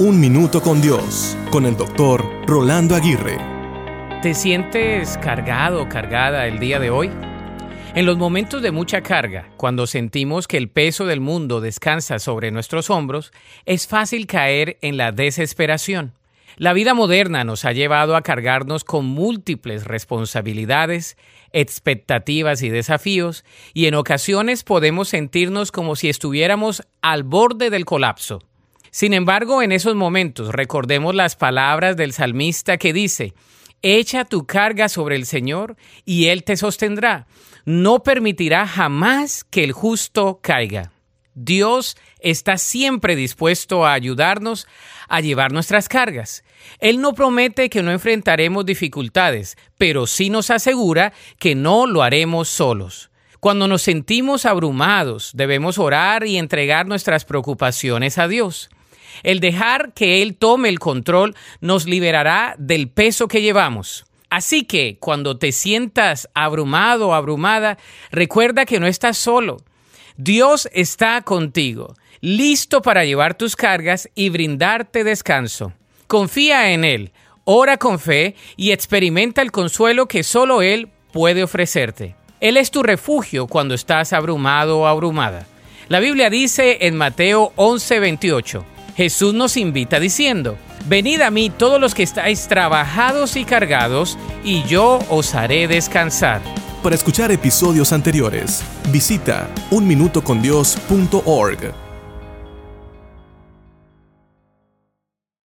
Un Minuto con Dios, con el doctor Rolando Aguirre. ¿Te sientes cargado cargada el día de hoy? En los momentos de mucha carga, cuando sentimos que el peso del mundo descansa sobre nuestros hombros, es fácil caer en la desesperación. La vida moderna nos ha llevado a cargarnos con múltiples responsabilidades, expectativas y desafíos, y en ocasiones podemos sentirnos como si estuviéramos al borde del colapso. Sin embargo, en esos momentos recordemos las palabras del salmista que dice, Echa tu carga sobre el Señor y Él te sostendrá. No permitirá jamás que el justo caiga. Dios está siempre dispuesto a ayudarnos a llevar nuestras cargas. Él no promete que no enfrentaremos dificultades, pero sí nos asegura que no lo haremos solos. Cuando nos sentimos abrumados, debemos orar y entregar nuestras preocupaciones a Dios. El dejar que Él tome el control nos liberará del peso que llevamos. Así que cuando te sientas abrumado o abrumada, recuerda que no estás solo. Dios está contigo, listo para llevar tus cargas y brindarte descanso. Confía en Él, ora con fe y experimenta el consuelo que solo Él puede ofrecerte. Él es tu refugio cuando estás abrumado o abrumada. La Biblia dice en Mateo 11:28, Jesús nos invita diciendo, Venid a mí todos los que estáis trabajados y cargados, y yo os haré descansar. Para escuchar episodios anteriores, visita unminutocondios.org.